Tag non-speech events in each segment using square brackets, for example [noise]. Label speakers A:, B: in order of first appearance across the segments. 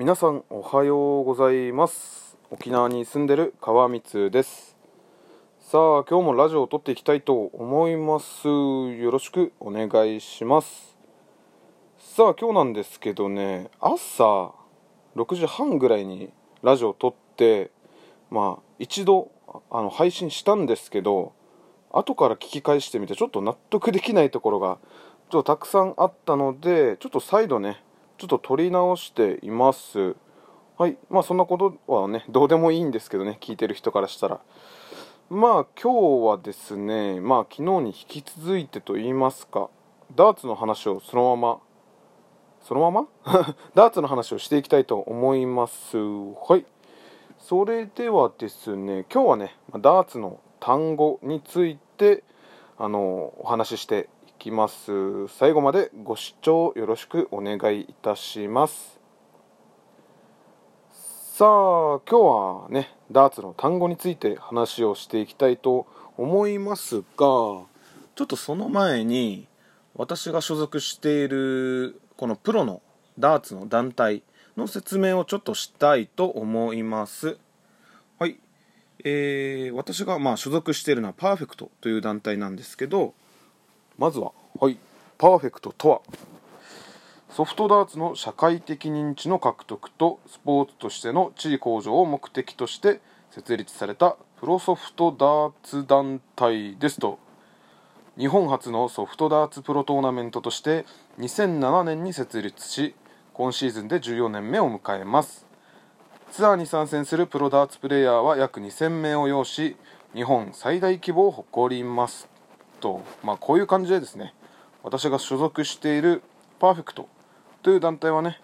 A: 皆さんおはようございます。沖縄に住んでる川光です。さあ今日もラジオを撮っていきたいと思います。よろしくお願いします。さあ今日なんですけどね朝6時半ぐらいにラジオを撮ってまあ一度あの配信したんですけど後から聞き返してみてちょっと納得できないところがちょっとたくさんあったのでちょっと再度ねちょっと撮り直しています。はい。まあそんなことはねどうでもいいんですけどね聞いてる人からしたら。まあ今日はですねまあ昨日に引き続いてと言いますかダーツの話をそのままそのまま？[laughs] ダーツの話をしていきたいと思います。はい。それではですね今日はねダーツの単語についてあのお話ししてきます。最後までご視聴よろしくお願いいたします。さあ今日はねダーツの単語について話をしていきたいと思いますがちょっとその前に私が所属しているこのプロのダーツの団体の説明をちょっとしたいと思います。はい。えー、私がまあ所属しているのはパーフェクトという団体なんですけどまずは、はい、パーフェクトとはソフトダーツの社会的認知の獲得とスポーツとしての地位向上を目的として設立されたプロソフトダーツ団体ですと。日本初のソフトダーツプロトーナメントとして2007年に設立し今シーズンで14年目を迎えます。ツアーに参戦するプロダーツプレーヤーは約2000名を要し日本最大規模を誇ります。と、まあ、こういう感じでですね私が所属しているパーフェクトという団体はね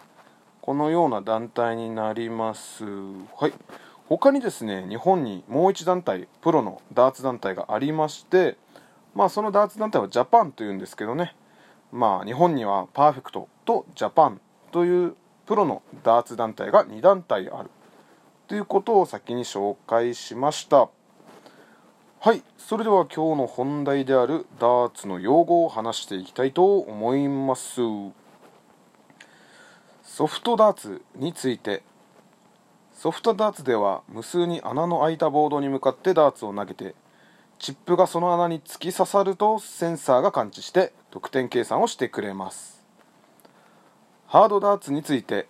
A: このような団体になります。はい。他にですね日本にもう1団体プロのダーツ団体がありましてまあそのダーツ団体はジャパンというんですけどねまあ日本にはパーフェクトとジャパンというプロのダーツ団体が2団体あるということを先に紹介しました。はいそれでは今日の本題であるダーツの用語を話していきたいと思います。ソフトダーツについて。ソフトダーツでは無数に穴の開いたボードに向かってダーツを投げてチップがその穴に突き刺さるとセンサーが感知して得点計算をしてくれます。ハードダーツについて。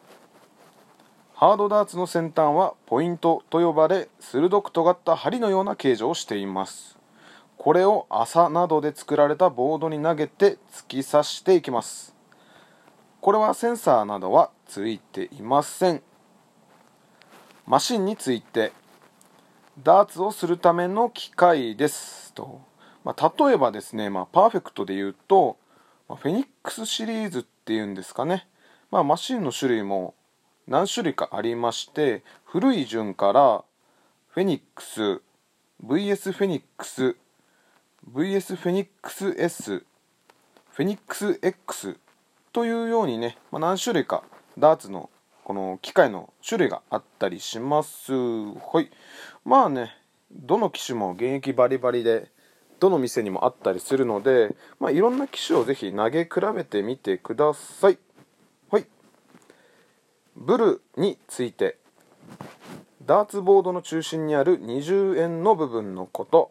A: ハードダーツの先端はポイントと呼ばれ鋭く尖った針のような形状をしています。これを麻などで作られたボードに投げて突き刺していきます。これはセンサーなどはついていません。マシンについてダーツをするための機械ですと、まあ、例えばですね、まあ、パーフェクトで言うと、まあ、フェニックスシリーズっていうんですかね、まあ、マシンの種類も何種類かありまして古い順からフェニックス VS フェニックス VS フェニックス S フェニックス X というようにね、まあ、何種類かダーツのこの機械の種類があったりします。はい。まあねどの機種も現役バリバリでどの店にもあったりするので、まあ、いろんな機種をぜひ投げ比べてみてください。ブルについてダーツボードの中心にある20円の部分のこと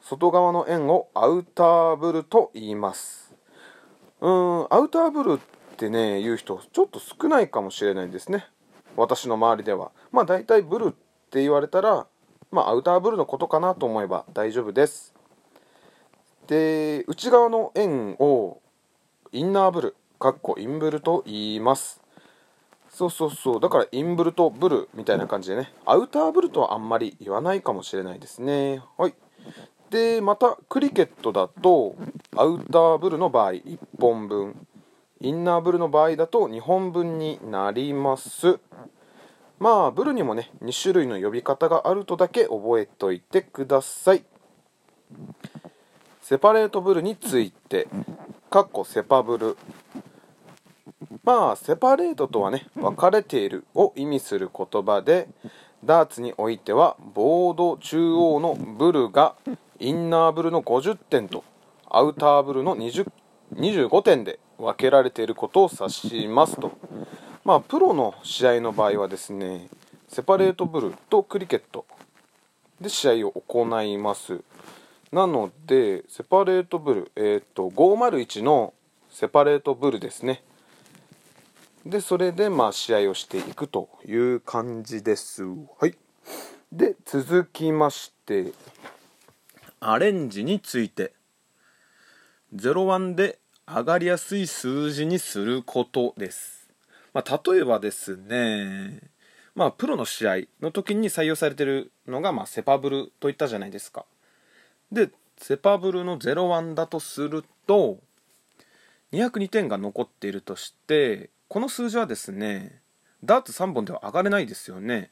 A: 外側の円をアウターブルと言います。うーんアウターブルってね言う人ちょっと少ないかもしれないですね。私の周りでは。まあ大体ブルって言われたらまあアウターブルのことかなと思えば大丈夫です。で内側の円をインナーブルかっこインブルと言います。そうそうそう。だからインブルとブルみたいな感じでね。アウターブルとはあんまり言わないかもしれないですね。はい。でまたクリケットだとアウターブルの場合1本分。インナーブルの場合だと2本分になります。まあブルにもね2種類の呼び方があるとだけ覚えておいてください。セパレートブルについて。かっこセパブル。まあセパレートとはね分かれているを意味する言葉でダーツにおいてはボード中央のブルがインナーブルの50点とアウターブルの20 25点で分けられていることを指しますと。まあプロの試合の場合はですねセパレートブルとクリケットで試合を行います。なのでセパレートブルえっ、ー、と501のセパレートブルですねでそれでまあ試合をしていくという感じです。はい。で続きましてアレンジについて。01で上がりやすい数字にすることです、まあ、例えばですねまあプロの試合の時に採用されてるのが、まあ、セパブルといったじゃないですか。でセパブルの01だとすると202点が残っているとしてこの数字はですねダーツ3本では上がれないですよね、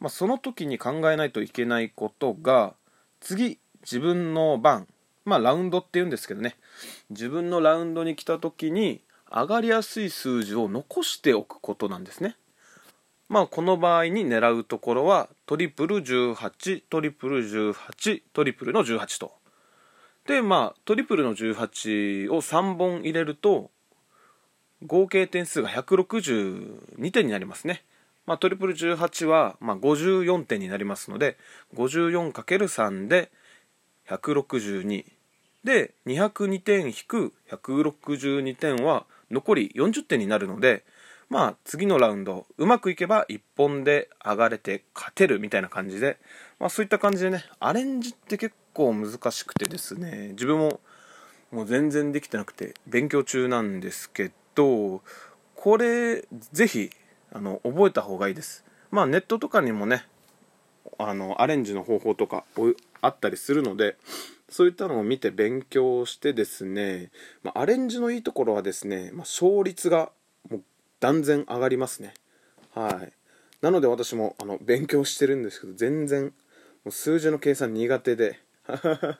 A: まあ、その時に考えないといけないことが次自分の番まあラウンドって言うんですけどね。自分のラウンドに来た時に上がりやすい数字を残しておくことなんですね。まあこの場合に狙うところはトリプル18トリプル18トリプルの18と。でまあトリプルの18を3本入れると合計点数が162点になりますね。まあ、トリプル18は、まあ、54点になりますので 54×3 で162で202点引く162点は残り40点になるのでまあ次のラウンドうまくいけば1本で上がれて勝てるみたいな感じで、まあ、そういった感じでねアレンジって結構難しくてですね自分ももう全然できてなくて勉強中なんですけどこれぜひあの覚えた方がいいです。まあネットとかにもねあのアレンジの方法とかあったりするのでそういったのを見て勉強してですね、まあ、アレンジのいいところはですね、まあ、勝率がもう断然上がりますね。はい。なので私もあの勉強してるんですけど全然もう数字の計算苦手で。[laughs]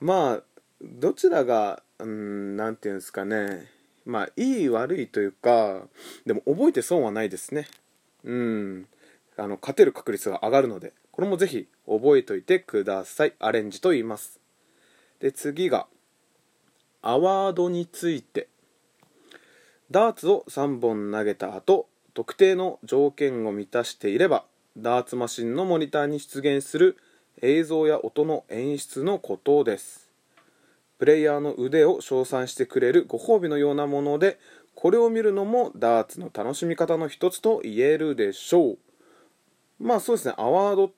A: まあどちらがうん何て言うんですかね。まあいい悪いというかでも覚えて損はないですね。うん。あの勝てる確率が上がるのでこれもぜひ覚えておいてください。アレンジと言います。で次がアワードについて。ダーツを3本投げた後特定の条件を満たしていればダーツマシンのモニターに出現する映像や音の演出のことです。プレイヤーの腕を称賛してくれるご褒美のようなものでこれを見るのもダーツの楽しみ方の一つと言えるでしょう。まあそうですね。アワード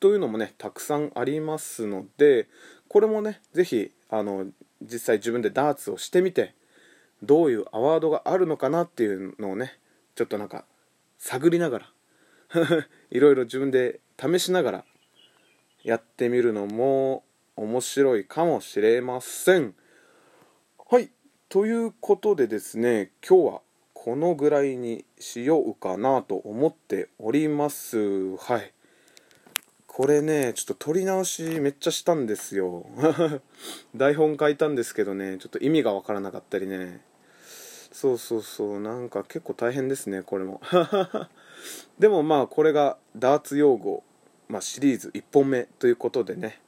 A: というのもねたくさんありますのでこれもね是非あの実際自分でダーツをしてみてどういうアワードがあるのかなっていうのをねちょっとなんか探りながら [laughs] いろいろ自分で試しながらやってみるのも面白いかもしれません。はい。ということでですね今日はこのぐらいにしようかなと思っております。はい。これねちょっと撮り直しめっちゃしたんですよ。[laughs] 台本書いたんですけどねちょっと意味がわからなかったりね。そうそうそう。なんか結構大変ですねこれも。[laughs] でもまあこれがダーツ用語、まあ、シリーズ1本目ということでね。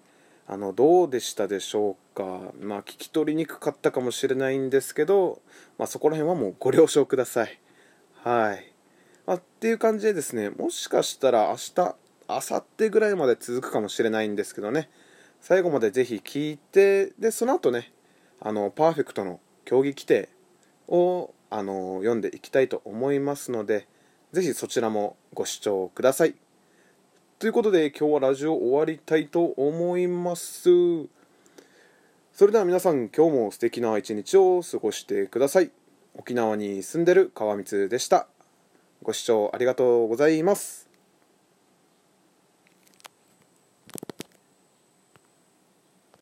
A: あのどうでしたでしょうか？まあ聞き取りにくかったかもしれないんですけど、まあ、そこら辺はもうご了承ください。はい、まあ、っていう感じでですねもしかしたら明日明後日ぐらいまで続くかもしれないんですけどね。最後までぜひ聞いてでその後ねあのパーフェクトの競技規定をあの読んでいきたいと思いますのでぜひそちらもご視聴ください。ということで今日はラジオ終わりたいと思います。それでは皆さん今日も素敵な一日を過ごしてください。沖縄に住んでる川光でした。ご視聴ありがとうございます。